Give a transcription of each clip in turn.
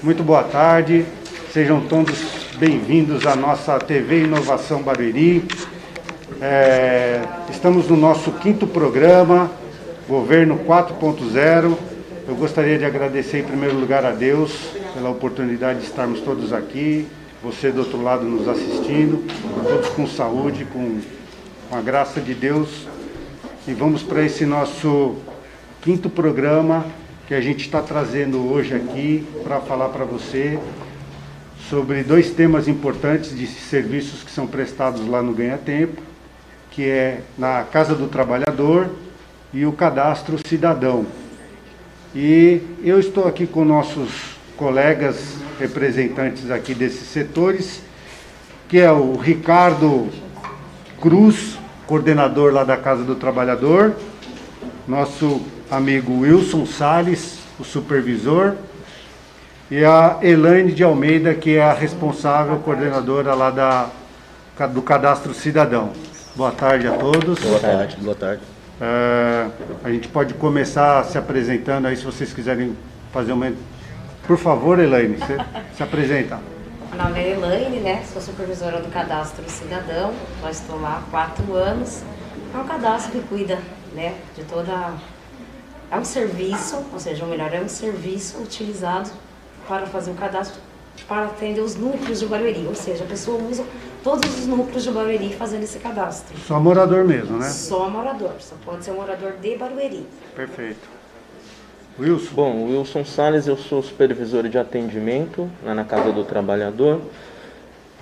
Muito boa tarde, sejam todos bem-vindos à nossa TV Inovação Barueri. É, estamos no nosso quinto programa, Governo 4.0. Eu gostaria de agradecer em primeiro lugar a Deus pela oportunidade de estarmos todos aqui, você do outro lado nos assistindo, todos com saúde, com, com a graça de Deus. E vamos para esse nosso quinto programa que a gente está trazendo hoje aqui para falar para você sobre dois temas importantes de serviços que são prestados lá no Ganha Tempo, que é na Casa do Trabalhador e o Cadastro Cidadão. E eu estou aqui com nossos colegas representantes aqui desses setores, que é o Ricardo Cruz, coordenador lá da Casa do Trabalhador, nosso amigo Wilson Sales, o supervisor, e a Elaine de Almeida, que é a responsável coordenadora lá da, do Cadastro Cidadão. Boa tarde a todos. Boa tarde, boa tarde. É, a gente pode começar se apresentando aí, se vocês quiserem fazer uma... Por favor, Elaine, você se apresenta. Meu nome é Elaine, né? Sou supervisora do Cadastro Cidadão. Nós estou lá há quatro anos. É um cadastro que cuida né, de toda é um serviço, ou seja, ou melhor, é um serviço utilizado para fazer o cadastro para atender os núcleos de Barueri, ou seja, a pessoa usa todos os núcleos de Barueri fazendo esse cadastro. Só morador mesmo, né? Só morador, só pode ser um morador de Barueri. Perfeito. Wilson? Bom, Wilson Salles, eu sou supervisor de atendimento lá na Casa do Trabalhador.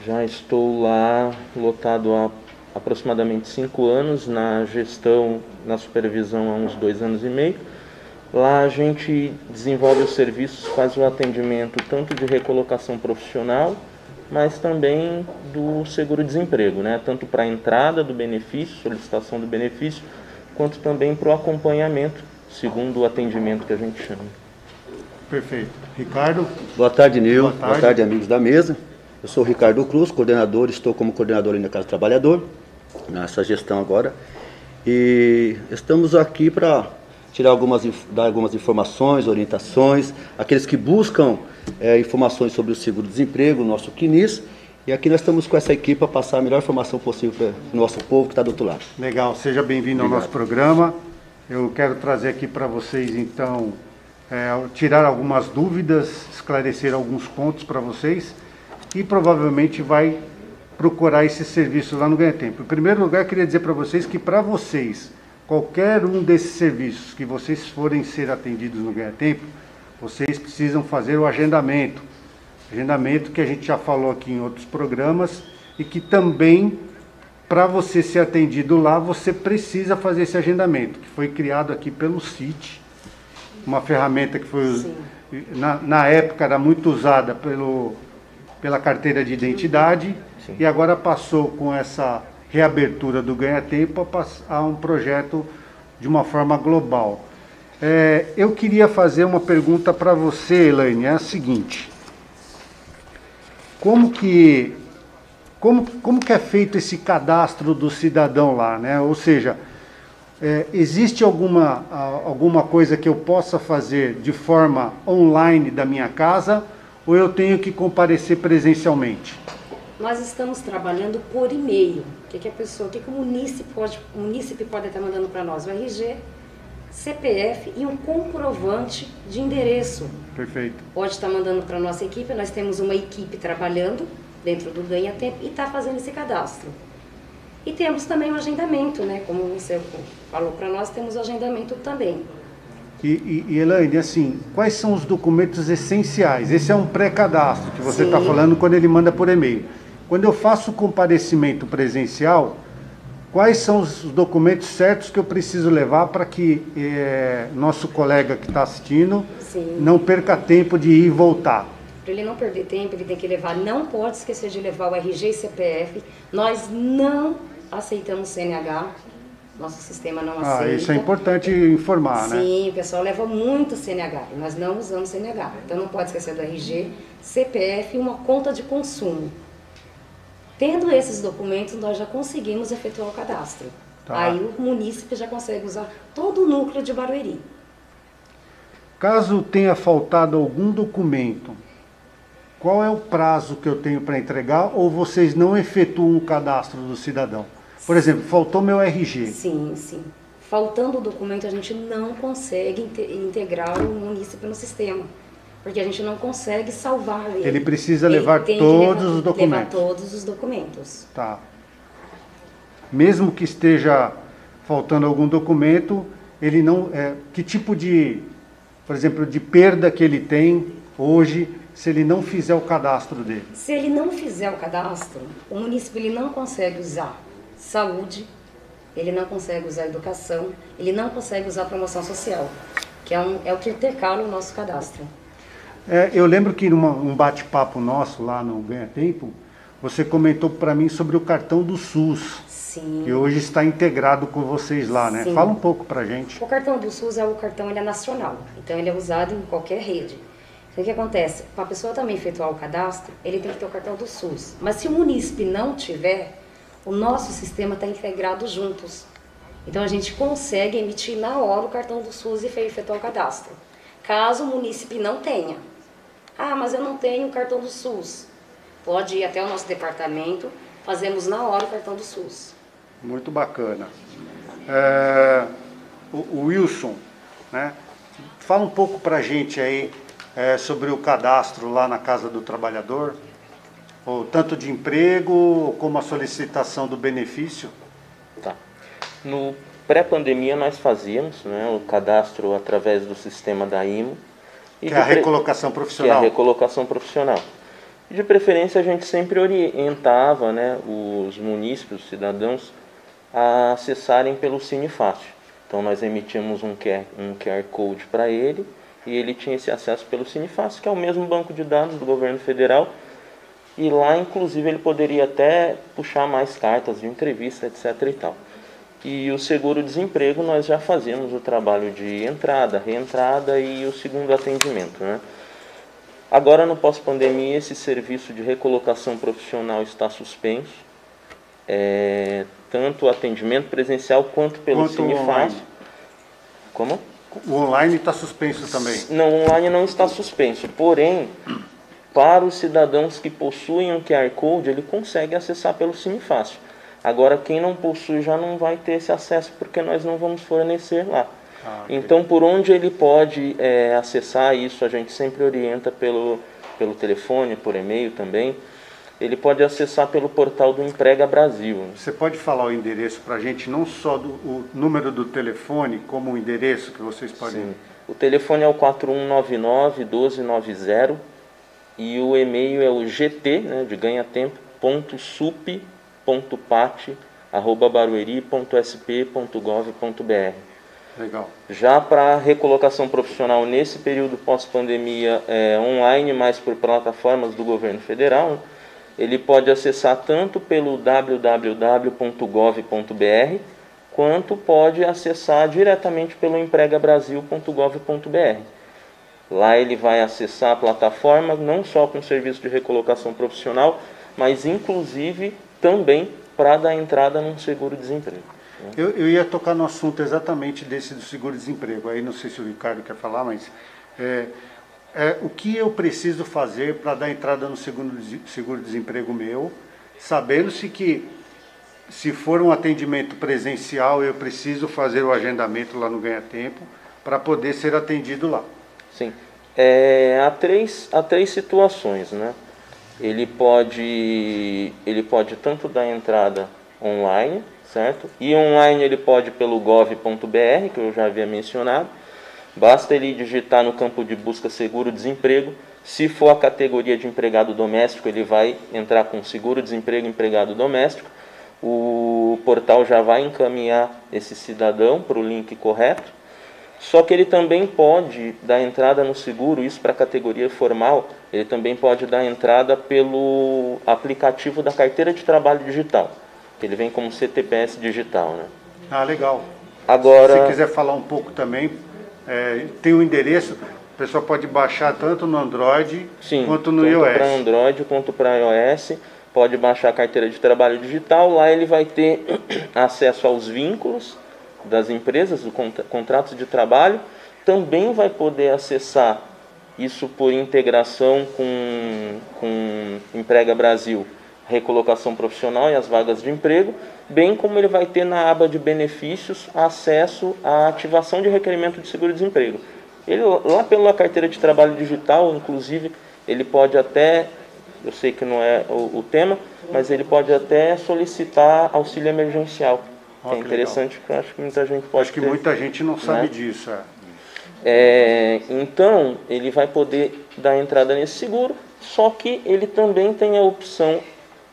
Já estou lá lotado há aproximadamente cinco anos, na gestão, na supervisão há uns dois anos e meio. Lá a gente desenvolve os serviços, faz o atendimento tanto de recolocação profissional, mas também do seguro-desemprego, né? tanto para a entrada do benefício, solicitação do benefício, quanto também para o acompanhamento, segundo o atendimento que a gente chama. Perfeito. Ricardo? Boa tarde, Nil. Boa tarde. Boa tarde, amigos da mesa. Eu sou o Ricardo Cruz, coordenador, estou como coordenador ali na Casa do Trabalhador, nessa gestão agora. E estamos aqui para tirar algumas, dar algumas informações, orientações, aqueles que buscam é, informações sobre o seguro-desemprego, o nosso CNIS, e aqui nós estamos com essa equipe para passar a melhor informação possível para o nosso povo que está do outro lado. Legal, seja bem-vindo ao nosso programa. Eu quero trazer aqui para vocês, então, é, tirar algumas dúvidas, esclarecer alguns pontos para vocês e provavelmente vai procurar esse serviço lá no Ganha Tempo. Em primeiro lugar, eu queria dizer para vocês que para vocês qualquer um desses serviços que vocês forem ser atendidos no Ganha Tempo, vocês precisam fazer o agendamento. Agendamento que a gente já falou aqui em outros programas e que também, para você ser atendido lá, você precisa fazer esse agendamento, que foi criado aqui pelo CIT, uma ferramenta que foi, na, na, época era muito usada pelo, pela carteira de identidade Sim. e agora passou com essa reabertura do Ganha Tempo a um projeto de uma forma global. É, eu queria fazer uma pergunta para você, Elaine, é a seguinte. Como que, como, como que é feito esse cadastro do cidadão lá, né? Ou seja, é, existe alguma, alguma coisa que eu possa fazer de forma online da minha casa ou eu tenho que comparecer presencialmente? Nós estamos trabalhando por e-mail. O que, que a pessoa, o que, que o munícipe pode, o munícipe pode estar mandando para nós? O RG, CPF e um comprovante de endereço. Perfeito. Pode estar mandando para a nossa equipe. Nós temos uma equipe trabalhando dentro do Ganha Tempo e está fazendo esse cadastro. E temos também o agendamento, né? Como você falou para nós, temos o agendamento também. E, e, e, Elaine, assim, quais são os documentos essenciais? Esse é um pré-cadastro que você está falando quando ele manda por e-mail. Quando eu faço o comparecimento presencial, quais são os documentos certos que eu preciso levar para que é, nosso colega que está assistindo Sim. não perca tempo de ir e voltar? Para ele não perder tempo, ele tem que levar, não pode esquecer de levar o RG e CPF. Nós não aceitamos CNH, nosso sistema não ah, aceita. Isso é importante informar, Sim, né? Sim, o pessoal leva muito CNH, nós não usamos CNH. Então não pode esquecer do RG, CPF e uma conta de consumo. Tendo esses documentos, nós já conseguimos efetuar o cadastro. Tá. Aí o munícipe já consegue usar todo o núcleo de Barueri. Caso tenha faltado algum documento qual é o prazo que eu tenho para entregar ou vocês não efetuam o cadastro do cidadão? Por exemplo, faltou meu RG. Sim, sim. Faltando o documento, a gente não consegue integrar o município no sistema. Porque a gente não consegue salvar ele. Ele precisa levar ele todos levar, os documentos. Levar todos os documentos. Tá. Mesmo que esteja faltando algum documento, ele não. É, que tipo de, por exemplo, de perda que ele tem hoje se ele não fizer o cadastro dele? Se ele não fizer o cadastro, o município ele não consegue usar saúde, ele não consegue usar educação, ele não consegue usar promoção social, que é, um, é o que intercala o nosso cadastro. É, eu lembro que num um bate-papo nosso lá no Ganha Tempo, você comentou para mim sobre o cartão do SUS. Sim. Que hoje está integrado com vocês lá, né? Sim. Fala um pouco para gente. O cartão do SUS é o cartão ele é nacional, então ele é usado em qualquer rede. Então, o que acontece? Para a pessoa também efetuar o cadastro, ele tem que ter o cartão do SUS. Mas se o munícipe não tiver, o nosso sistema está integrado juntos. Então a gente consegue emitir na hora o cartão do SUS e efetuar o cadastro. Caso o munícipe não tenha. Ah, mas eu não tenho o cartão do SUS. Pode ir até o nosso departamento, fazemos na hora o cartão do SUS. Muito bacana. É, o, o, Wilson, né? Fala um pouco para a gente aí é, sobre o cadastro lá na Casa do Trabalhador ou tanto de emprego como a solicitação do benefício? Tá. No pré-pandemia nós fazíamos né, o cadastro através do sistema da IMO. Que é a recolocação profissional. Que é a recolocação profissional. E de preferência a gente sempre orientava né, os munícipes, os cidadãos, a acessarem pelo Cine Fácil. Então nós emitimos um QR, um QR Code para ele e ele tinha esse acesso pelo Cine Fácil, que é o mesmo banco de dados do governo federal, e lá, inclusive, ele poderia até puxar mais cartas de entrevista, etc. e tal. E o seguro-desemprego, nós já fazíamos o trabalho de entrada, reentrada e o segundo atendimento. Né? Agora, no pós-pandemia, esse serviço de recolocação profissional está suspenso. É, tanto o atendimento presencial quanto pelo quanto Cinefácil. Como? O online está suspenso também? Não, o online não está suspenso. Porém, para os cidadãos que possuem um QR Code, ele consegue acessar pelo Cine Fácil. Agora, quem não possui já não vai ter esse acesso porque nós não vamos fornecer lá. Ah, okay. Então, por onde ele pode é, acessar isso, a gente sempre orienta pelo, pelo telefone, por e-mail também. Ele pode acessar pelo portal do Emprega Brasil. Você pode falar o endereço para a gente, não só do, o número do telefone, como o endereço que vocês podem. Sim. O telefone é o 4199 1290 e o e-mail é o gt, né, de ganha tempo, ponto sup, ponto pat, arroba barueri.sp.gov.br. Legal. Já para recolocação profissional nesse período pós-pandemia é, online, mas por plataformas do governo federal, ele pode acessar tanto pelo www.gov.br quanto pode acessar diretamente pelo empregabrasil.gov.br. Lá ele vai acessar a plataforma não só com serviço de recolocação profissional, mas inclusive também para dar entrada num seguro-desemprego. Né? Eu, eu, ia tocar no assunto exatamente desse do seguro-desemprego. Aí não sei se o Ricardo quer falar, mas é, é, o que eu preciso fazer para dar entrada no seguro-desemprego meu, sabendo-se que se for um atendimento presencial, eu preciso fazer o agendamento lá no Ganha Tempo para poder ser atendido lá. Sim. É, há, três, há três situações, né? Ele pode, ele pode tanto dar entrada online, certo? E online ele pode pelo gov.br, que eu já havia mencionado. Basta ele digitar no campo de busca seguro-desemprego. Se for a categoria de empregado doméstico, ele vai entrar com seguro-desemprego empregado doméstico. O portal já vai encaminhar esse cidadão para o link correto. Só que ele também pode dar entrada no seguro, isso para a categoria formal, ele também pode dar entrada pelo aplicativo da carteira de trabalho digital, que ele vem como CTPS digital. Né? Ah, legal. Agora, Se quiser falar um pouco também, é, tem o um endereço, o pessoal pode baixar tanto no Android sim, quanto no tanto iOS. para Android quanto para iOS. Pode baixar a carteira de trabalho digital, lá ele vai ter acesso aos vínculos das empresas, do contratos de trabalho, também vai poder acessar isso por integração com, com Emprega Brasil, recolocação profissional e as vagas de emprego, bem como ele vai ter na aba de benefícios acesso à ativação de requerimento de seguro-desemprego. Ele lá pela carteira de trabalho digital, inclusive, ele pode até, eu sei que não é o, o tema, mas ele pode até solicitar auxílio emergencial. Oh, é interessante, porque eu acho que muita gente pode. Acho que ter, muita gente não sabe né? disso. É. É, então, ele vai poder dar entrada nesse seguro, só que ele também tem a opção,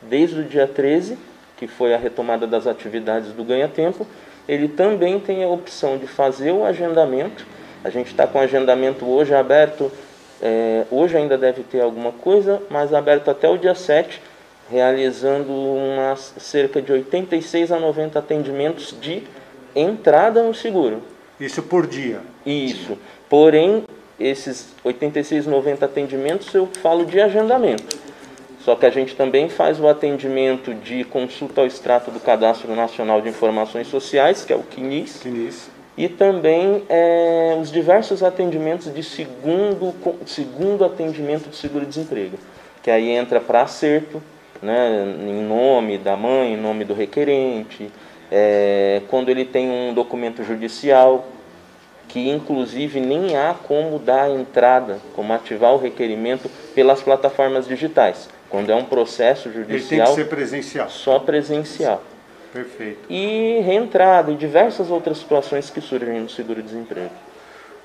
desde o dia 13, que foi a retomada das atividades do ganha-tempo, ele também tem a opção de fazer o agendamento. A gente está com o agendamento hoje aberto, é, hoje ainda deve ter alguma coisa, mas aberto até o dia 7, realizando umas cerca de 86 a 90 atendimentos de entrada no seguro. Isso por dia? Isso. Porém, esses 86, 90 atendimentos eu falo de agendamento. Só que a gente também faz o atendimento de consulta ao extrato do Cadastro Nacional de Informações Sociais, que é o CNIS. CNIS. E também é, os diversos atendimentos de segundo, segundo atendimento de seguro-desemprego, que aí entra para acerto, né, em nome da mãe, em nome do requerente, é, quando ele tem um documento judicial, que inclusive nem há como dar entrada, como ativar o requerimento pelas plataformas digitais. Quando é um processo judicial. Ele tem que ser presencial. Só presencial. Perfeito. E reentrada e diversas outras situações que surgem no seguro-desemprego.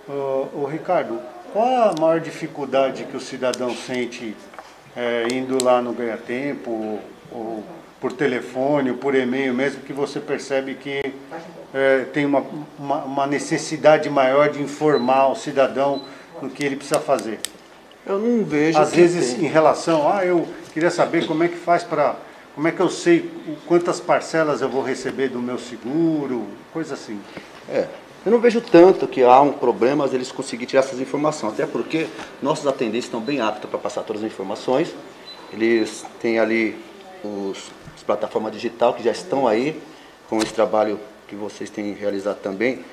Ô, Ricardo, qual a maior dificuldade que o cidadão sente é, indo lá no Ganha Tempo, ou, ou por telefone, ou por e-mail, mesmo que você percebe que é, tem uma, uma, uma, necessidade maior de informar o cidadão no que ele precisa fazer? Eu não vejo. Às vezes, tem. em relação, ah, eu queria saber como é que faz para. Como é que eu sei quantas parcelas eu vou receber do meu seguro, coisa assim. É, eu não vejo tanto que há um problema eles conseguirem tirar essas informações, até porque nossos atendentes estão bem aptos para passar todas as informações. Eles têm ali os, as plataformas digital que já estão aí com esse trabalho que vocês têm realizado também,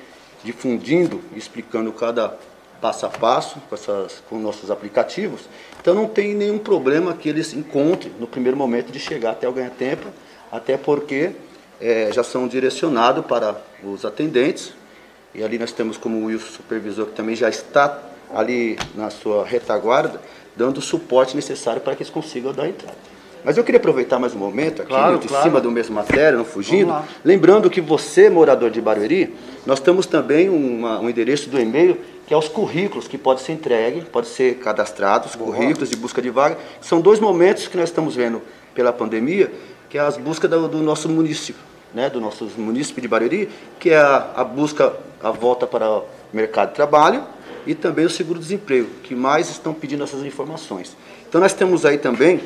difundindo, explicando cada passo a passo com, essas, com nossos aplicativos. Então não tem nenhum problema que eles encontrem no primeiro momento de chegar até o ganha-tempo, até porque é, já são direcionados para os atendentes. E ali nós temos como o Wilson supervisor que também já está ali na sua retaguarda, dando o suporte necessário para que eles consigam dar entrada. Mas eu queria aproveitar mais um momento aqui, claro, de claro. cima do mesmo matéria, não fugindo. Lembrando que você, morador de Barueri, nós temos também uma, um endereço do e-mail que é os currículos que podem ser entregues, podem ser cadastrados, Boa. currículos de busca de vaga. São dois momentos que nós estamos vendo pela pandemia, que é as buscas do, do nosso município, né, do nosso município de Barueri, que é a, a busca, a volta para o mercado de trabalho e também o seguro-desemprego, que mais estão pedindo essas informações. Então nós temos aí também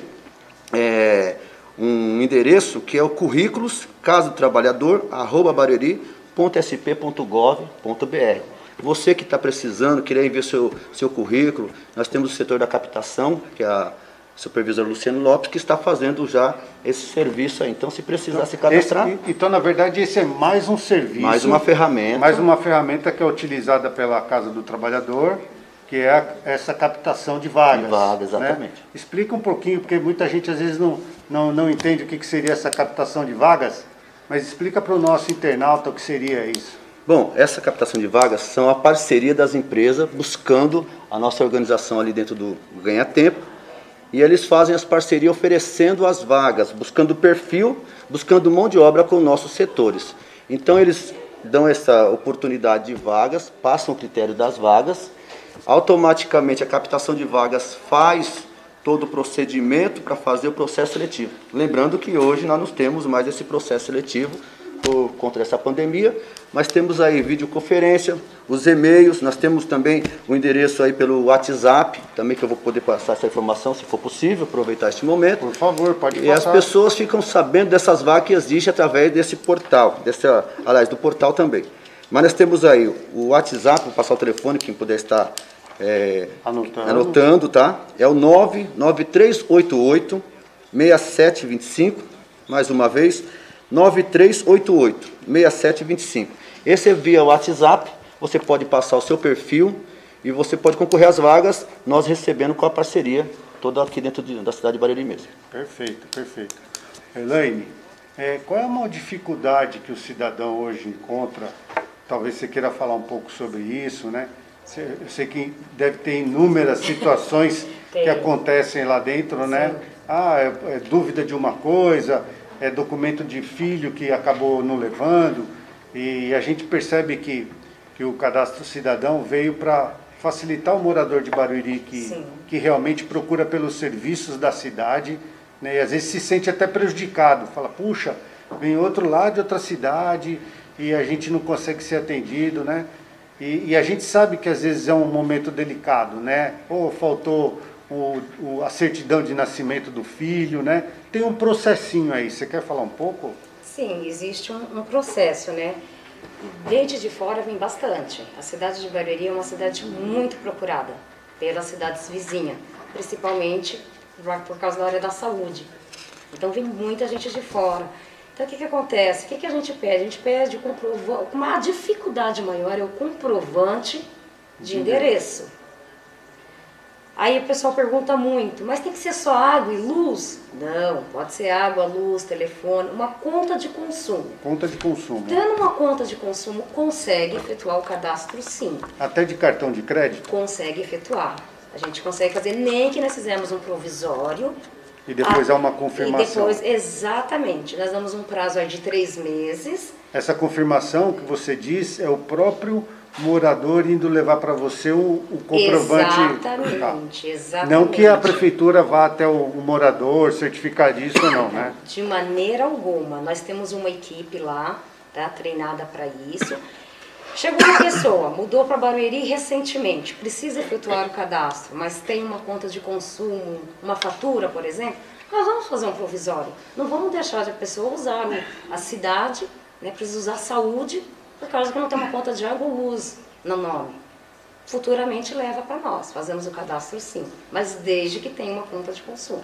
é, um endereço que é o currículos caso trabalhador arroba bareri.sp.gov.br. Você que está precisando, querer enviar seu, seu currículo, nós temos o setor da captação, que é a supervisor Luciano Lopes, que está fazendo já esse serviço aí. Então, se precisar então, se cadastrar. Esse, então, na verdade, esse é mais um serviço. Mais uma ferramenta. Mais uma ferramenta que é utilizada pela Casa do Trabalhador que é essa captação de vagas. De vagas, né? exatamente. Né? Explica um pouquinho, porque muita gente às vezes não, não, não entende o que, que seria essa captação de vagas, mas explica para o nosso internauta o que seria isso. Bom, essa captação de vagas são a parceria das empresas buscando a nossa organização ali dentro do Ganha Tempo, e eles fazem as parcerias oferecendo as vagas, buscando perfil, buscando mão de obra com nossos setores. Então eles dão essa oportunidade de vagas, passam o critério das vagas, automaticamente a captação de vagas faz todo o procedimento para fazer o processo seletivo. Lembrando que hoje nós não temos mais esse processo seletivo por contra essa pandemia, mas temos aí videoconferência, os e-mails, nós temos também o endereço aí pelo WhatsApp, também que eu vou poder passar essa informação, se for possível, aproveitar este momento. Por favor, pode E passar. as pessoas ficam sabendo dessas vagas que existem através desse portal, desse, aliás, do portal também. Mas nós temos aí o WhatsApp, vou passar o telefone, quem puder estar é, anotando. anotando, tá? É o 99388 6725, mais uma vez, 9388 6725. Esse é via WhatsApp, você pode passar o seu perfil e você pode concorrer às vagas, nós recebendo com a parceria toda aqui dentro de, da cidade de Barueri mesmo. Perfeito, perfeito. Elaine, é, qual é a maior dificuldade que o cidadão hoje encontra? Talvez você queira falar um pouco sobre isso, né? Eu sei que deve ter inúmeras situações que acontecem lá dentro, né? Ah, é, é dúvida de uma coisa, é documento de filho que acabou não levando, e a gente percebe que, que o cadastro cidadão veio para facilitar o morador de Barueri que, que realmente procura pelos serviços da cidade, né? e às vezes se sente até prejudicado, fala, puxa, vem outro lado de outra cidade e a gente não consegue ser atendido, né? E, e, a gente sabe que às vezes é um momento delicado, né? Ou faltou o, o, a certidão de nascimento do filho, né? Tem um processinho aí, você quer falar um pouco? Sim, existe um, um processo, né? Desde de fora vem bastante. A cidade de Barueri é uma cidade muito procurada pelas cidades vizinhas, principalmente por causa da área da saúde. Então vem muita gente de fora. Então, o que, que acontece? O que, que a gente pede? A gente pede comprovante. Uma dificuldade maior é o comprovante de endereço. Aí o pessoal pergunta muito, mas tem que ser só água e luz? Não, pode ser água, luz, telefone, uma conta de consumo. Conta de consumo. Tendo uma conta de consumo, consegue efetuar o cadastro sim. Até de cartão de crédito? Consegue efetuar. A gente consegue fazer, nem que nós fizemos um provisório, e depois há uma confirmação. E depois, exatamente. Nós damos um prazo de três meses. Essa confirmação que você diz é o próprio morador indo levar para você o, o comprovante. Exatamente, exatamente. Não que a prefeitura vá até o, o, morador certificar disso, não, né? De maneira alguma. Nós temos uma equipe lá, tá, treinada para isso. Chegou uma pessoa, mudou para Barueri recentemente, precisa efetuar o cadastro, mas tem uma conta de consumo, uma fatura, por exemplo, nós vamos fazer um provisório. Não vamos deixar a pessoa usar a cidade, né, precisa usar saúde, por causa que não tem uma conta de água ou luz no nome. Futuramente leva para nós, fazemos o cadastro sim, mas desde que tenha uma conta de consumo.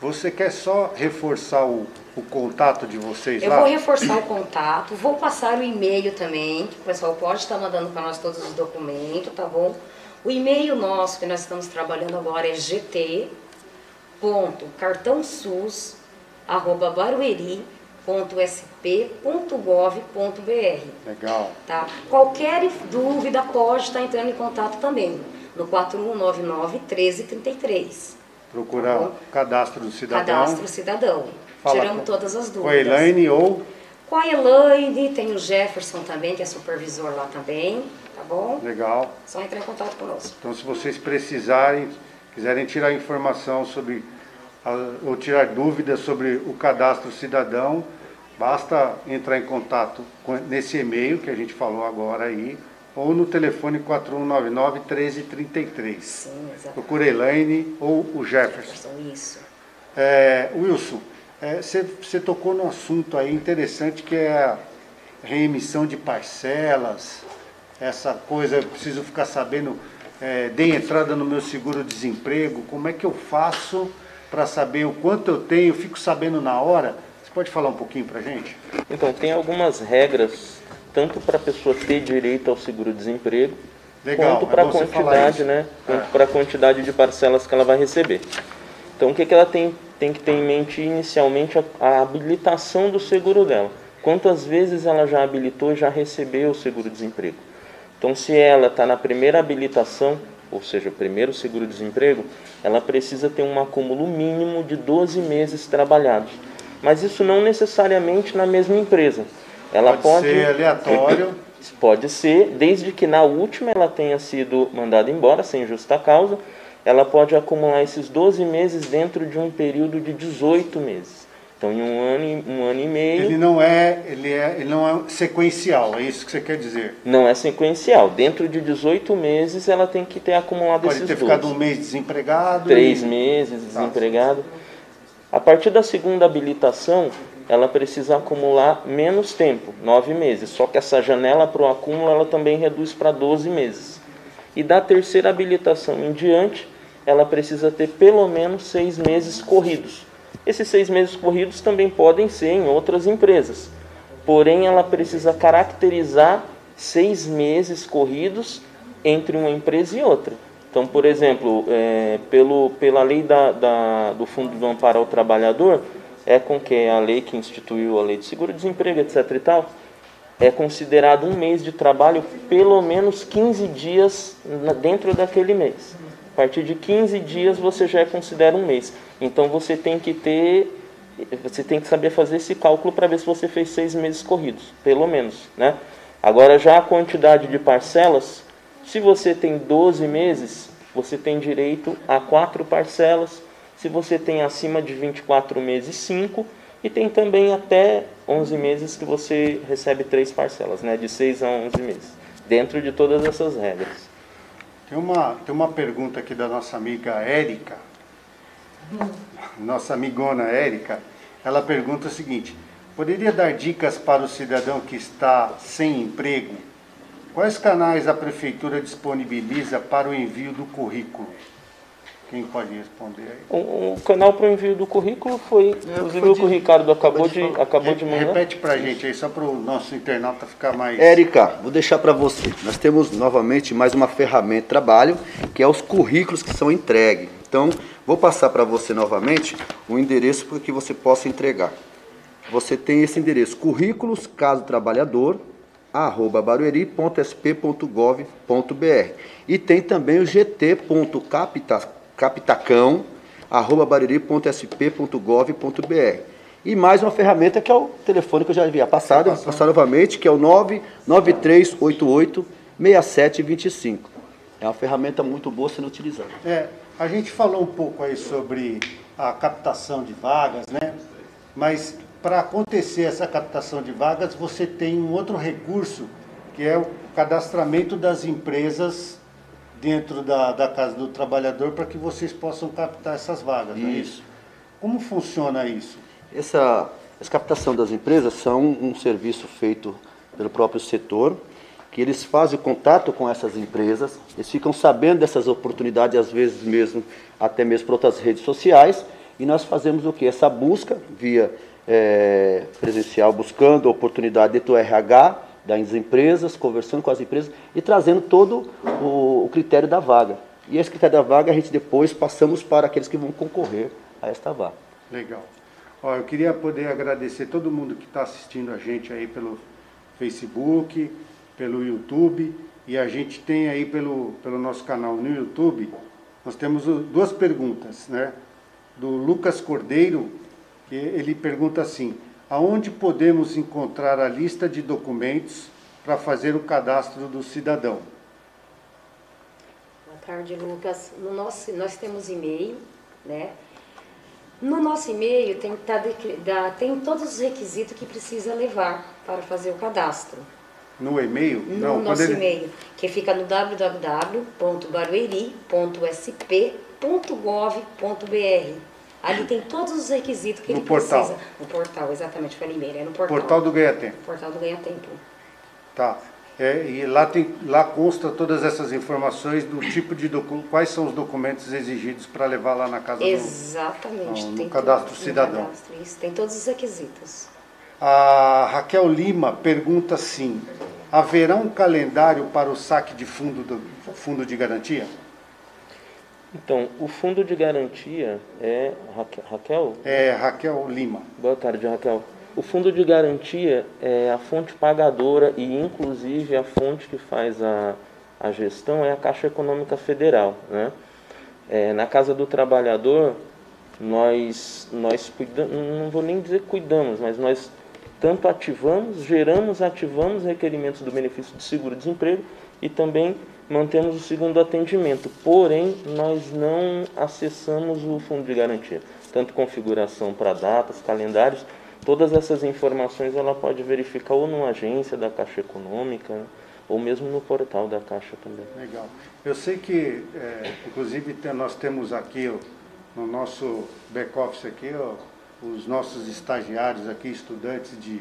Tá. Você quer só reforçar o, o contato de vocês Eu lá? Eu vou reforçar o contato, vou passar o e-mail também, que o pessoal pode estar mandando para nós todos os documentos, tá bom? O e-mail nosso que nós estamos trabalhando agora é gt.cartãosus@barueri.sp.gov.br. Legal. Tá? Qualquer dúvida pode estar entrando em contato também no 4199 1333. Procurar tá cadastro do cidadão. Cadastro cidadão. Fala Tiramos com, todas as dúvidas. Com a Elaine ou? Com a Elaine, tem o Jefferson também, que é supervisor lá também, tá bom? Legal. Só entrar em contato conosco. Então, se vocês precisarem, quiserem tirar informação sobre, ou tirar dúvidas sobre o cadastro cidadão, basta entrar em contato com, nesse e-mail que a gente falou agora aí, ou no telefone 4199 1333. Sim, exatamente. Procura Elaine ou o Jefferson. Jefferson isso. É, Wilson, você é, tocou no assunto aí interessante que é a reemissão de parcelas, essa coisa, eu preciso ficar sabendo, é, dei entrada no meu seguro-desemprego, como é que eu faço para saber o quanto eu tenho, fico sabendo na hora? Você pode falar um pouquinho para gente? Então, tem algumas regras tanto para a pessoa ter direito ao seguro-desemprego, quanto para a quantidade, né? Quanto é. para a quantidade de parcelas que ela vai receber. Então, o que, que ela tem, tem que ter em mente inicialmente a, a habilitação do seguro dela. Quantas vezes ela já habilitou, já recebeu o seguro-desemprego? Então, se ela está na primeira habilitação, ou seja, o primeiro seguro-desemprego, ela precisa ter um acúmulo mínimo de 12 meses trabalhados. Mas isso não necessariamente na mesma empresa. Ela pode, pode ser aleatório. Pode ser, desde que na última ela tenha sido mandada embora sem justa causa, ela pode acumular esses 12 meses dentro de um período de 18 meses. Então, em um ano, um ano e meio. Ele não é, ele é, ele não é sequencial, é isso que você quer dizer? Não é sequencial. Dentro de 18 meses, ela tem que ter acumulado Pode esses ter 12. ficado um mês desempregado. Três e... meses desempregado. A partir da segunda habilitação, ela precisa acumular menos tempo, nove meses. Só que essa janela para o acúmulo ela também reduz para 12 meses. E da terceira habilitação em diante, ela precisa ter pelo menos seis meses corridos. Esses seis meses corridos também podem ser em outras empresas, porém ela precisa caracterizar seis meses corridos entre uma empresa e outra. Então, por exemplo, é, pelo, pela lei da, da, do Fundo do Amparo ao Trabalhador, é com que a lei que instituiu a lei de seguro-desemprego, etc. e tal, é considerado um mês de trabalho pelo menos 15 dias dentro daquele mês. A partir de 15 dias você já considera um mês. Então você tem que ter, você tem que saber fazer esse cálculo para ver se você fez seis meses corridos, pelo menos, né? Agora já a quantidade de parcelas, se você tem 12 meses, você tem direito a quatro parcelas. Se você tem acima de 24 meses, 5. E tem também até 11 meses que você recebe três parcelas, né? de 6 a 11 meses, dentro de todas essas regras. Tem uma, tem uma pergunta aqui da nossa amiga Érica, nossa amigona Érica. Ela pergunta o seguinte: Poderia dar dicas para o cidadão que está sem emprego? Quais canais a prefeitura disponibiliza para o envio do currículo? Quem pode responder aí? O, o canal para o envio do currículo foi, inclusive o que o Ricardo acabou de, acabou de mandar. Repete para a gente aí, só para o nosso internauta ficar mais... Érica, vou deixar para você. Nós temos novamente mais uma ferramenta de trabalho, que é os currículos que são entregues. Então, vou passar para você novamente o endereço para que você possa entregar você tem esse endereço, currículos caso trabalhador, arroba barueri.sp.gov.br. E tem também o gt.capitacão, arroba barueri.sp.gov.br. E mais uma ferramenta que é o telefone que eu já havia passado, vou passar novamente, que é o 99388 6725. É uma ferramenta muito boa sendo utilizada. É, a gente falou um pouco aí sobre a captação de vagas, né? Mas para acontecer essa captação de vagas, você tem um outro recurso, que é o cadastramento das empresas dentro da, da Casa do Trabalhador para que vocês possam captar essas vagas, isso. não é isso? Como funciona isso? Essa, essa captação das empresas são um serviço feito pelo próprio setor, que eles fazem contato com essas empresas, eles ficam sabendo dessas oportunidades, às vezes mesmo, até mesmo por outras redes sociais, e nós fazemos o que? Essa busca via é, presencial, buscando oportunidade dentro do RH, das empresas, conversando com as empresas e trazendo todo o, o critério da vaga. E esse critério da vaga a gente depois passamos para aqueles que vão concorrer a esta vaga. Legal. Ó, eu queria poder agradecer todo mundo que está assistindo a gente aí pelo Facebook, pelo YouTube e a gente tem aí pelo, pelo nosso canal no YouTube, nós temos duas perguntas, né? Do Lucas Cordeiro, ele pergunta assim: aonde podemos encontrar a lista de documentos para fazer o cadastro do cidadão? Boa tarde, Lucas. No nosso, nós temos e-mail, né? No nosso e-mail tem, tá, tem todos os requisitos que precisa levar para fazer o cadastro. No e-mail? No Não, nosso ele... e-mail, que fica no www.barueri.sp.gov.br. Ali tem todos os requisitos que no ele portal. precisa. No portal, exatamente, foi e-mail, é no portal. Portal do Ganha Tempo. Portal do Ganha Tempo. Tá. É, e lá, tem, lá consta todas essas informações do tipo de quais são os documentos exigidos para levar lá na casa Exatamente. do no, no cadastro tudo, cidadão. No cadastro, isso, tem todos os requisitos. A Raquel Lima pergunta assim: haverá um calendário para o saque de fundo do fundo de garantia? Então, o fundo de garantia é. Raquel? É, Raquel Lima. Boa tarde, Raquel. O fundo de garantia é a fonte pagadora e, inclusive, a fonte que faz a, a gestão é a Caixa Econômica Federal. Né? É, na Casa do Trabalhador, nós, nós cuidamos, não vou nem dizer cuidamos, mas nós tanto ativamos, geramos, ativamos requerimentos do benefício de seguro-desemprego e também mantemos o segundo atendimento, porém nós não acessamos o fundo de garantia, tanto configuração para datas, calendários, todas essas informações ela pode verificar ou numa agência da Caixa Econômica ou mesmo no portal da Caixa também. Legal. Eu sei que, é, inclusive, nós temos aqui ó, no nosso back-office aqui ó, os nossos estagiários aqui, estudantes de,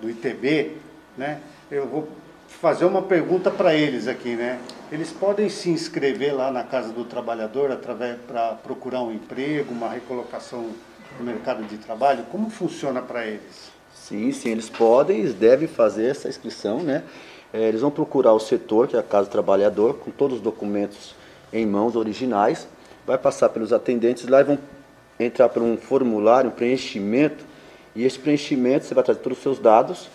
do ITB, né? Eu vou fazer uma pergunta para eles aqui, né? Eles podem se inscrever lá na Casa do Trabalhador através para procurar um emprego, uma recolocação no mercado de trabalho? Como funciona para eles? Sim, sim, eles podem, eles devem fazer essa inscrição, né? É, eles vão procurar o setor, que é a Casa do Trabalhador, com todos os documentos em mãos originais, vai passar pelos atendentes lá e vão entrar por um formulário, um preenchimento, e esse preenchimento você vai trazer todos os seus dados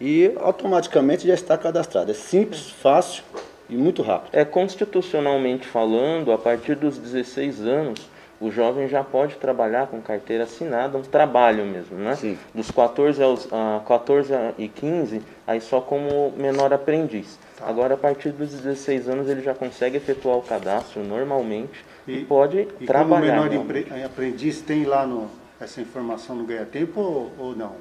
e automaticamente já está cadastrado. É simples, fácil e muito rápido. É constitucionalmente falando, a partir dos 16 anos, o jovem já pode trabalhar com carteira assinada, um trabalho mesmo, né? Sim. Dos 14 aos uh, 14 e 15, aí só como menor aprendiz. Tá. Agora, a partir dos 16 anos, ele já consegue efetuar o cadastro normalmente e, e pode e trabalhar. E como menor aprendiz, tem lá no, essa informação no Ganha Tempo ou, ou não?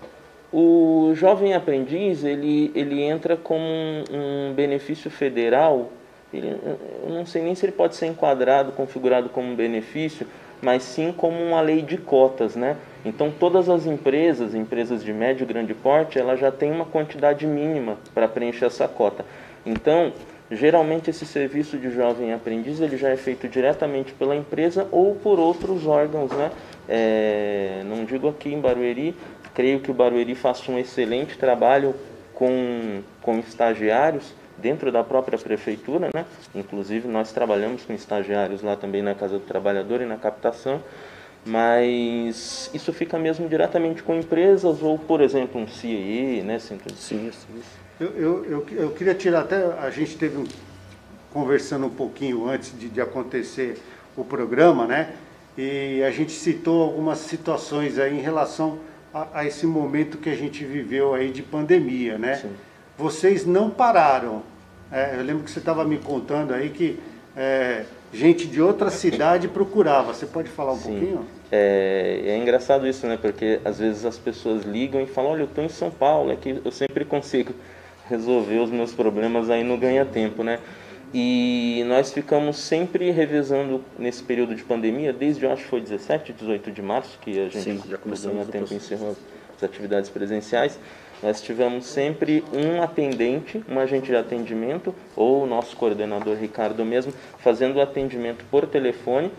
O jovem aprendiz, ele, ele entra como um, um benefício federal, ele, eu não sei nem se ele pode ser enquadrado, configurado como um benefício, mas sim como uma lei de cotas, né? Então todas as empresas, empresas de médio e grande porte, ela já tem uma quantidade mínima para preencher essa cota. Então, geralmente esse serviço de jovem aprendiz ele já é feito diretamente pela empresa ou por outros órgãos, né? É, não digo aqui em Barueri, creio que o Barueri faça um excelente trabalho com, com estagiários dentro da própria prefeitura, né? Inclusive nós trabalhamos com estagiários lá também na Casa do Trabalhador e na captação, mas isso fica mesmo diretamente com empresas ou, por exemplo, um CIE, né? Sim, sim. Eu, eu, eu, eu, queria tirar até, a gente teve um, conversando um pouquinho antes de, de acontecer o programa, né? E a gente citou algumas situações aí em relação a, a, esse momento que a gente viveu aí de pandemia, né? Sim. Vocês não pararam. É, eu lembro que você estava me contando aí que é, gente de outra cidade procurava. Você pode falar um Sim. pouquinho? É, é, engraçado isso, né? Porque às vezes as pessoas ligam e falam, olha, eu estou em São Paulo, é que eu sempre consigo resolver os meus problemas aí no ganha-tempo, né? E nós ficamos sempre revezando nesse período de pandemia, desde eu acho que foi 17, 18 de março, que a gente Sim, já começou a tempo encerrou as atividades presenciais. Nós tivemos sempre um atendente, um agente de atendimento, ou o nosso coordenador Ricardo mesmo, fazendo o atendimento por telefone.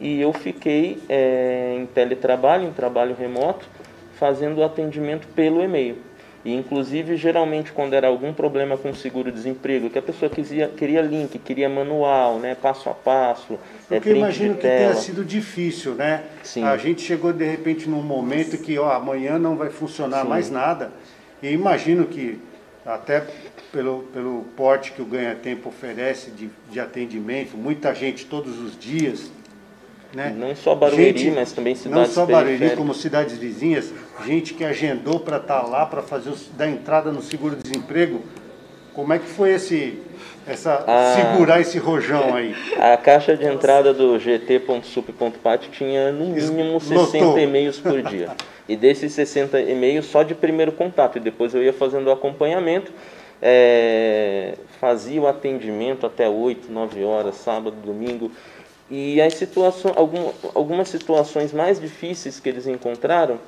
E eu fiquei é, em teletrabalho, em trabalho remoto, fazendo o atendimento pelo e-mail. E, inclusive, geralmente, quando era algum problema com seguro-desemprego, que a pessoa queria, queria link, queria manual, né, passo a passo, Porque é, eu imagino que tenha sido difícil, né? Sim. A gente chegou, de repente, num momento que ó, amanhã não vai funcionar Sim. mais nada. E imagino que, até pelo, pelo porte que o Ganha Tempo oferece de, de atendimento, muita gente todos os dias, né? Não só Barueri, gente, mas também cidades Não só Barueri, como cidades vizinhas, gente que agendou para estar tá lá, para fazer dar entrada no seguro-desemprego. Como é que foi esse, essa, a, segurar esse rojão aí? A caixa de entrada do gt.sup.pat tinha no mínimo 60 e-mails por dia. E desses 60 e-mails, só de primeiro contato. E depois eu ia fazendo o acompanhamento. É, fazia o atendimento até 8, 9 horas, sábado, domingo. E as situações, algum, algumas situações mais difíceis que eles encontraram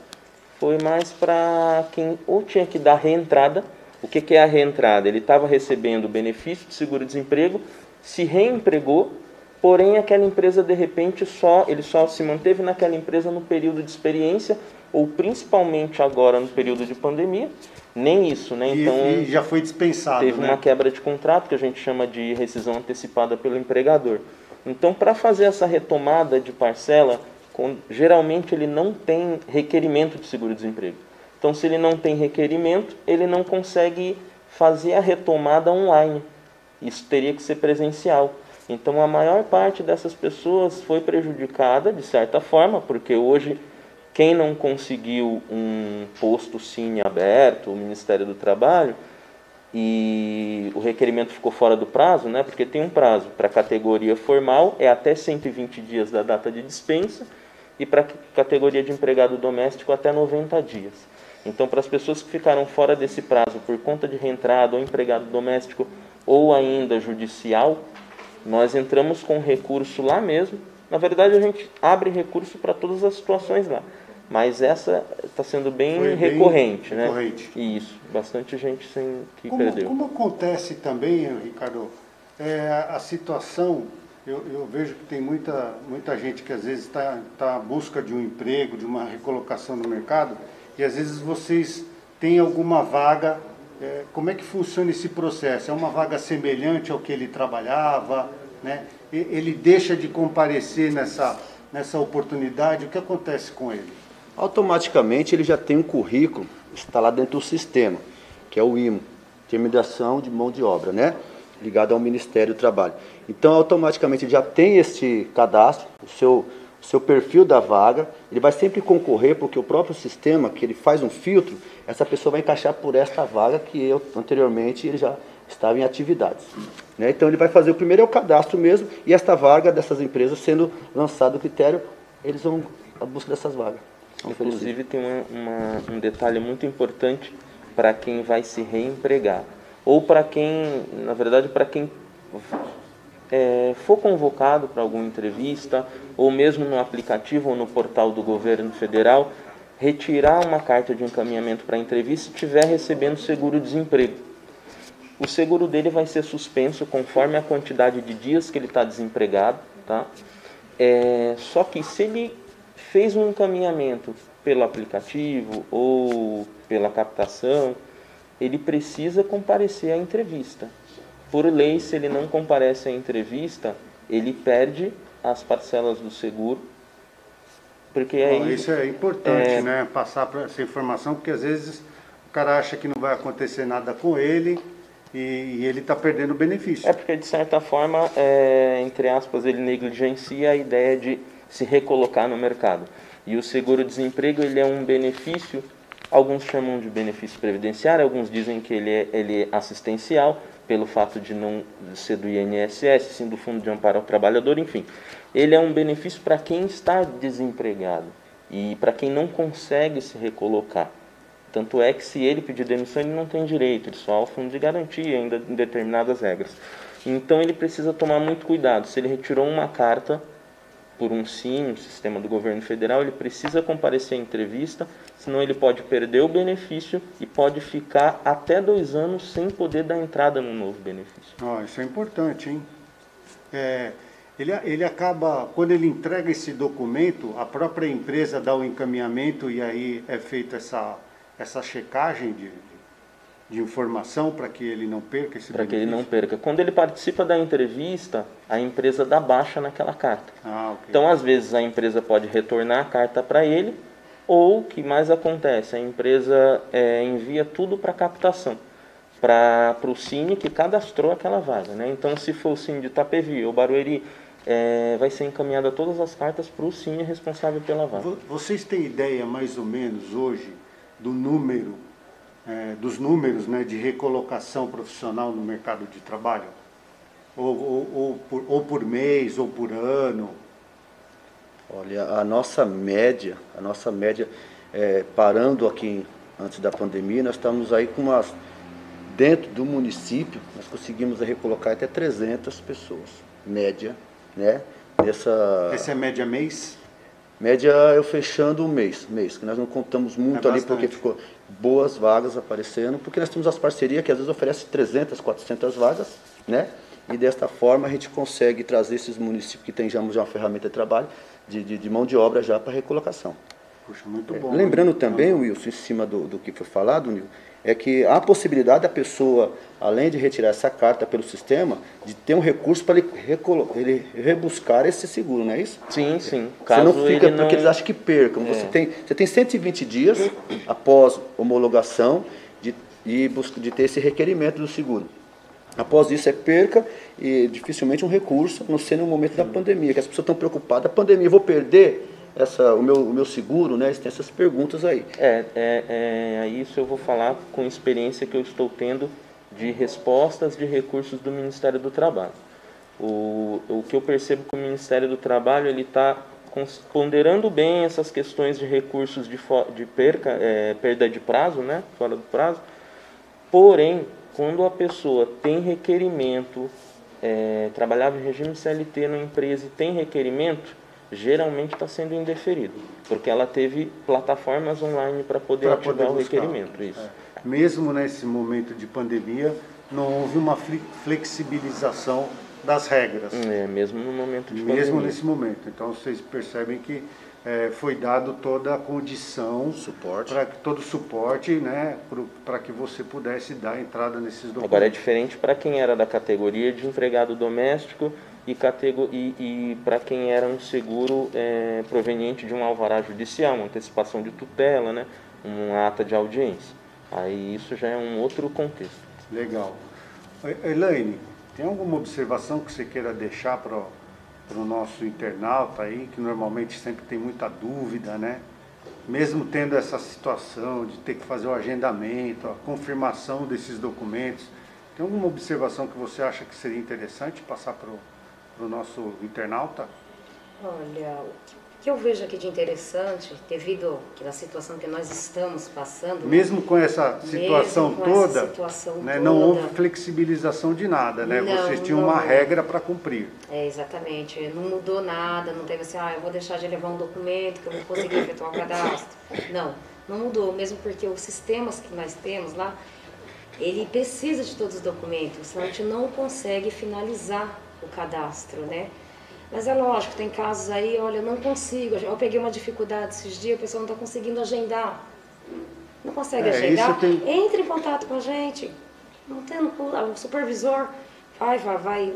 foi mais para quem ou tinha que dar reentrada. O que, que é a reentrada? Ele estava recebendo benefício de seguro-desemprego, se reempregou, porém aquela empresa de repente só ele só se manteve naquela empresa no período de experiência ou principalmente agora no período de pandemia. Nem isso, né? Então e, e já foi dispensado. Teve né? uma quebra de contrato que a gente chama de rescisão antecipada pelo empregador. Então, para fazer essa retomada de parcela, geralmente ele não tem requerimento de seguro-desemprego. Então, se ele não tem requerimento, ele não consegue fazer a retomada online. Isso teria que ser presencial. Então, a maior parte dessas pessoas foi prejudicada, de certa forma, porque hoje, quem não conseguiu um posto Cine aberto, o Ministério do Trabalho, e o requerimento ficou fora do prazo, né, porque tem um prazo para categoria formal, é até 120 dias da data de dispensa, e para a categoria de empregado doméstico, até 90 dias. Então, para as pessoas que ficaram fora desse prazo por conta de reentrada ou empregado doméstico ou ainda judicial, nós entramos com recurso lá mesmo. Na verdade, a gente abre recurso para todas as situações lá. Mas essa está sendo bem Foi recorrente, bem né? Recorrente. Isso, bastante gente sem, que como, perdeu. Como acontece também, Ricardo, é, a situação, eu, eu, vejo que tem muita, muita gente que às vezes está tá à busca de um emprego, de uma recolocação no mercado, e às vezes vocês têm alguma vaga é, como é que funciona esse processo? É uma vaga semelhante ao que ele trabalhava? Né? Ele deixa de comparecer nessa, nessa oportunidade? O que acontece com ele? Automaticamente ele já tem um currículo instalado dentro do sistema, que é o IMO, Terminação de Mão de Obra, né? Ligado ao Ministério do Trabalho. Então, automaticamente já tem este cadastro, o seu, o seu perfil da vaga, ele vai sempre concorrer, porque o próprio sistema, que ele faz um filtro, essa pessoa vai encaixar por esta vaga que eu, anteriormente ele já estava em atividades. Né? Então ele vai fazer o primeiro é o cadastro mesmo, e esta vaga dessas empresas sendo lançado o critério, eles vão à busca dessas vagas. Inclusive tem uma, uma, um detalhe muito importante para quem vai se reempregar ou para quem, na verdade, para quem é, for convocado para alguma entrevista, ou mesmo no aplicativo ou no portal do governo federal, retirar uma carta de encaminhamento para entrevista se estiver recebendo seguro-desemprego. O seguro dele vai ser suspenso conforme a quantidade de dias que ele está desempregado, tá? É, só que se ele fez um encaminhamento pelo aplicativo ou pela captação, ele precisa comparecer à entrevista. Por lei, se ele não comparece à entrevista, ele perde as parcelas do seguro. Porque Bom, aí, isso é importante, é... né? Passar essa informação, porque às vezes o cara acha que não vai acontecer nada com ele e, e ele está perdendo o benefício. É porque, de certa forma, é, entre aspas, ele negligencia a ideia de se recolocar no mercado. E o seguro-desemprego ele é um benefício Alguns chamam de benefício previdenciário, alguns dizem que ele é, ele é assistencial, pelo fato de não ser do INSS, sim do Fundo de Amparo ao Trabalhador, enfim. Ele é um benefício para quem está desempregado e para quem não consegue se recolocar. Tanto é que se ele pedir demissão, ele não tem direito, ele só há o fundo de garantia, ainda em determinadas regras. Então ele precisa tomar muito cuidado. Se ele retirou uma carta por um SIM, um sistema do governo federal, ele precisa comparecer à entrevista, senão ele pode perder o benefício e pode ficar até dois anos sem poder dar entrada no novo benefício. Oh, isso é importante, hein? É, ele, ele acaba, quando ele entrega esse documento, a própria empresa dá o encaminhamento e aí é feita essa, essa checagem de, de informação para que ele não perca esse Para que ele não perca. Quando ele participa da entrevista, a empresa dá baixa naquela carta. Ah, okay. Então, às vezes, a empresa pode retornar a carta para ele, ou o que mais acontece, a empresa é, envia tudo para captação, para o Cine que cadastrou aquela vaga. Né? Então, se for o Cine de Itapevi ou Barueri, é, vai ser encaminhada todas as cartas para o Cine responsável pela vaga. Vocês têm ideia, mais ou menos, hoje, do número é, dos números né, de recolocação profissional no mercado de trabalho? Ou, ou, ou, por, ou por mês, ou por ano? Olha, a nossa média, a nossa média, é, parando aqui antes da pandemia, nós estamos aí com umas, dentro do município, nós conseguimos recolocar até 300 pessoas, média, né? Nessa... Essa é média mês? Média eu fechando o mês, mês, que nós não contamos muito é ali porque ficou boas vagas aparecendo, porque nós temos as parcerias que às vezes oferecem 300, 400 vagas, né? E desta forma a gente consegue trazer esses municípios que têm já uma ferramenta de trabalho, de, de, de mão de obra já para recolocação. Puxa, muito bom. É, lembrando também, Wilson, em cima do, do que foi falado, Nil, é que há a possibilidade da pessoa, além de retirar essa carta pelo sistema, de ter um recurso para ele, ele rebuscar esse seguro, não é isso? Sim, sim. Caso você não fica porque não... eles acham que percam. É. Você, tem, você tem 120 dias após homologação de, de, de ter esse requerimento do seguro. Após isso é perca e dificilmente um recurso, a não ser no momento da pandemia, que as pessoas estão preocupadas, a pandemia, eu vou perder essa, o, meu, o meu seguro, né? Tem essas perguntas aí. É, é, é, isso eu vou falar com experiência que eu estou tendo de respostas de recursos do Ministério do Trabalho. O, o que eu percebo que o Ministério do Trabalho ele está ponderando bem essas questões de recursos de, de perca, é, perda de prazo, né? Fora do prazo. Porém, quando a pessoa tem requerimento, é, trabalhava em regime CLT na empresa e tem requerimento, geralmente está sendo indeferido, porque ela teve plataformas online para poder pra ativar poder o requerimento. Isso. É. Mesmo nesse momento de pandemia, não houve uma flexibilização das regras. É, mesmo no momento de Mesmo pandemia. nesse momento. Então vocês percebem que é, foi dado toda a condição, suporte, para todo o suporte, né, para que você pudesse dar entrada nesses documentos. Agora é diferente para quem era da categoria de empregado doméstico e, e, e para quem era um seguro é, proveniente de um alvará judicial, uma antecipação de tutela, né, uma ata de audiência. Aí isso já é um outro contexto. Legal. Elaine, tem alguma observação que você queira deixar para o nosso internauta aí, que normalmente sempre tem muita dúvida, né? Mesmo tendo essa situação de ter que fazer o agendamento, a confirmação desses documentos, tem alguma observação que você acha que seria interessante passar para o nosso internauta? Olha, que eu vejo aqui de interessante, devido à situação que nós estamos passando. Mesmo com essa situação com toda, essa situação né, toda, não houve flexibilização de nada, né? Não, Vocês tinham não, uma regra para cumprir. É, exatamente. Não mudou nada, não teve assim, ah, eu vou deixar de levar um documento que eu vou conseguir efetuar o cadastro. Não, não mudou, mesmo porque os sistemas que nós temos lá, ele precisa de todos os documentos, senão a gente não consegue finalizar o cadastro, né? Mas é lógico, tem casos aí, olha, eu não consigo. Eu peguei uma dificuldade esses dias, a pessoa não está conseguindo agendar. Não consegue é, agendar? Tem... Entre em contato com a gente. Não tem, o supervisor vai, vai, vai,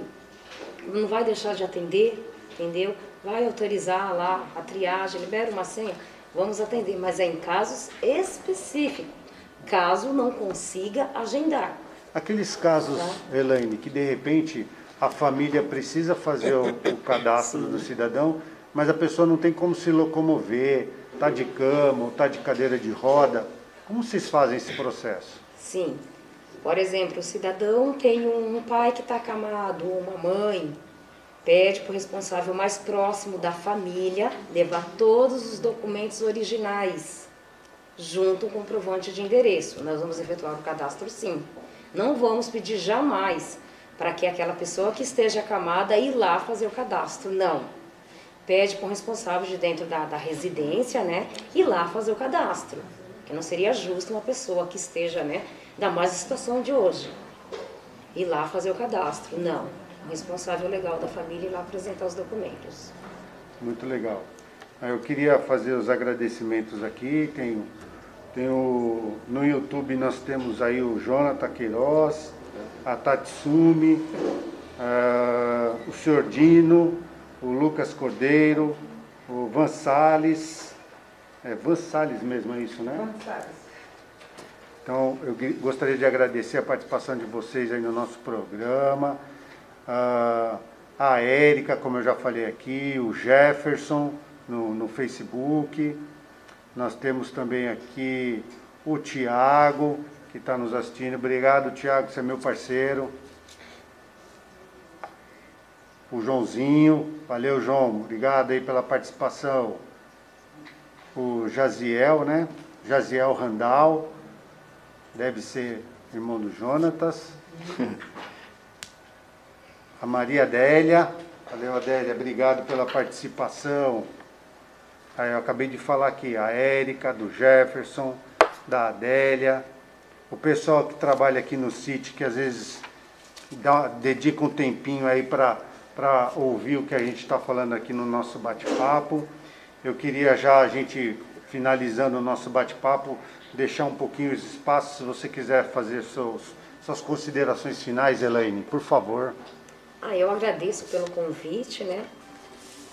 não vai deixar de atender, entendeu? Vai autorizar lá a triagem, libera uma senha, vamos atender. Mas é em casos específicos, caso não consiga agendar. Aqueles casos, tá? Elaine, que de repente a família precisa fazer o, o cadastro Sim. do cidadão, mas a pessoa não tem como se locomover, está de cama, está de cadeira de roda. Como vocês fazem esse processo? Sim. Por exemplo, o cidadão tem um pai que está acamado, ou uma mãe, pede para o responsável mais próximo da família levar todos os documentos originais, junto com o comprovante de endereço. Nós vamos efetuar o cadastro sim. Não vamos pedir jamais para que aquela pessoa que esteja acamada ir lá fazer o cadastro. Não. Pede para o responsável de dentro da, da residência, né, ir lá fazer o cadastro. Que não seria justo uma pessoa que esteja, né, ainda mais situação de hoje, ir lá fazer o cadastro. Não. O responsável legal da família ir lá apresentar os documentos. Muito legal. Eu queria fazer os agradecimentos aqui. Tem, tem o, no YouTube nós temos aí o Jonathan Queiroz, a Tatsumi, uh, o Sr. Dino, o Lucas Cordeiro, o Van Salles. É Van Salles mesmo, é isso, né? Van Salles. Então, eu gostaria de agradecer a participação de vocês aí no nosso programa. Uh, a Érica, como eu já falei aqui, o Jefferson no, no Facebook. Nós temos também aqui o Tiago, que está nos assistindo. Obrigado, Tiago, você é meu parceiro. O Joãozinho, valeu, João, obrigado aí pela participação. O Jaziel, né? Jaziel Randal, deve ser irmão do Jonatas. A Maria Adélia, valeu, Adélia, obrigado pela participação. Aí eu acabei de falar aqui, a Érica, do Jefferson, da Adélia, o pessoal que trabalha aqui no sítio, que às vezes dá, dedica um tempinho aí para ouvir o que a gente está falando aqui no nosso bate-papo. Eu queria já, a gente finalizando o nosso bate-papo, deixar um pouquinho os espaços, se você quiser fazer seus, suas considerações finais, Elaine, por favor. Ah, eu agradeço pelo convite, né?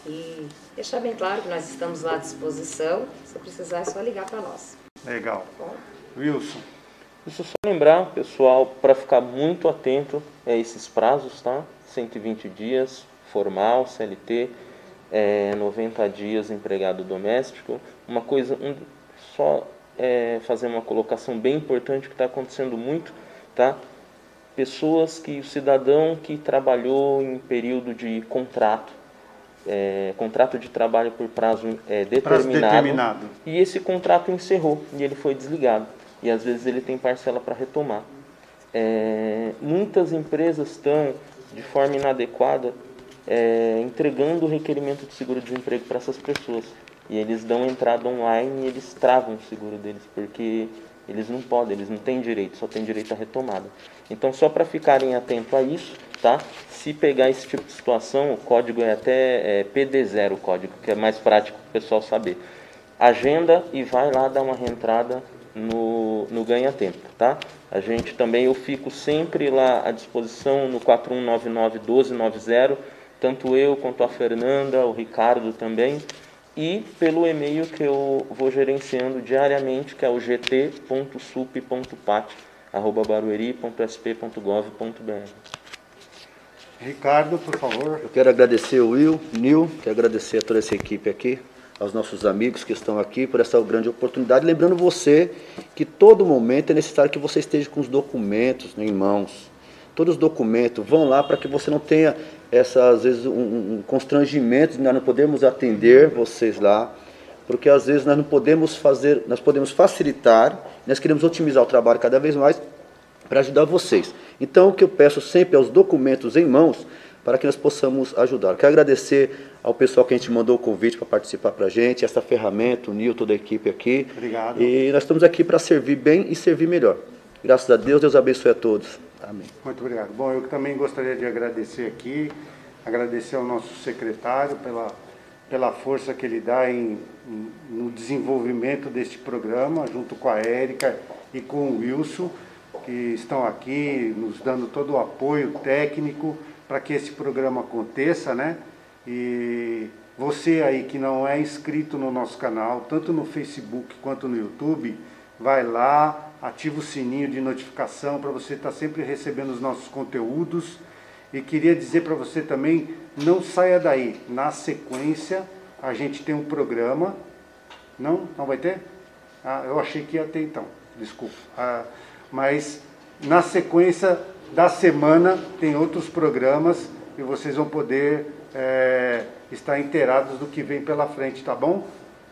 E deixar bem claro que nós estamos lá à disposição. Se precisar, é só ligar para nós. Legal. Bom? Wilson. Deixa eu só lembrar, pessoal, para ficar muito atento a esses prazos, tá? 120 dias, formal, CLT, é, 90 dias empregado doméstico. Uma coisa, um, só é, fazer uma colocação bem importante que está acontecendo muito, tá? Pessoas que, o cidadão que trabalhou em período de contrato, é, contrato de trabalho por prazo, é, determinado, prazo determinado, e esse contrato encerrou e ele foi desligado e às vezes ele tem parcela para retomar. É, muitas empresas estão, de forma inadequada, é, entregando o requerimento de seguro-desemprego para essas pessoas. E eles dão entrada online e eles travam o seguro deles, porque Eles não podem, eles não têm direito, só têm direito à retomada. Então, só para ficarem atentos a isso, tá? Se pegar esse tipo de situação, o código é até é, PD0 o código, que é mais prático para o pessoal saber. Agenda e vai lá dar uma reentrada no, no ganha-tempo, tá? A gente também, eu fico sempre lá à disposição no 4199-1290, tanto eu quanto a Fernanda, o Ricardo também, e pelo e-mail que eu vou gerenciando diariamente, que é o gt.sup.pat.barueri.sp.gov.br. Ricardo, por favor. Eu quero agradecer o Will, Nil, quero agradecer a toda essa equipe aqui, aos nossos amigos que estão aqui por essa grande oportunidade. Lembrando você que todo momento é necessário que você esteja com os documentos em mãos. Todos os documentos vão lá para que você não tenha essa, às vezes, um, um constrangimento de nós não podemos atender vocês lá, porque às vezes nós não podemos fazer, nós podemos facilitar, nós queremos otimizar o trabalho cada vez mais para ajudar vocês. Então, o que eu peço sempre é os documentos em mãos para que nós possamos ajudar. Quero agradecer ao pessoal que a gente mandou o convite para participar para a gente, essa ferramenta, o Nil, toda a equipe aqui. Obrigado. E nós estamos aqui para servir bem e servir melhor. Graças a Deus, Deus abençoe a todos. Amém. Muito obrigado. Bom, eu também gostaria de agradecer aqui, agradecer ao nosso secretário pela, pela força que ele dá em, em, no desenvolvimento deste programa, junto com a Érica e com o Wilson, que estão aqui nos dando todo o apoio técnico para que esse programa aconteça, né? E você aí que não é inscrito no nosso canal, tanto no Facebook quanto no YouTube, vai lá, ativa o sininho de notificação para você estar tá sempre recebendo os nossos conteúdos. E queria dizer para você também, não saia daí. Na sequência, a gente tem um programa. Não? Não vai ter? Ah, eu achei que ia ter então. Desculpa. Ah, mas na sequência da semana tem outros programas e vocês vão poder é, estar inteirados do que vem pela frente, tá bom?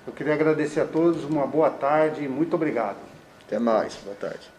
Eu queria agradecer a todos, uma boa tarde e muito obrigado. Até mais, boa tarde.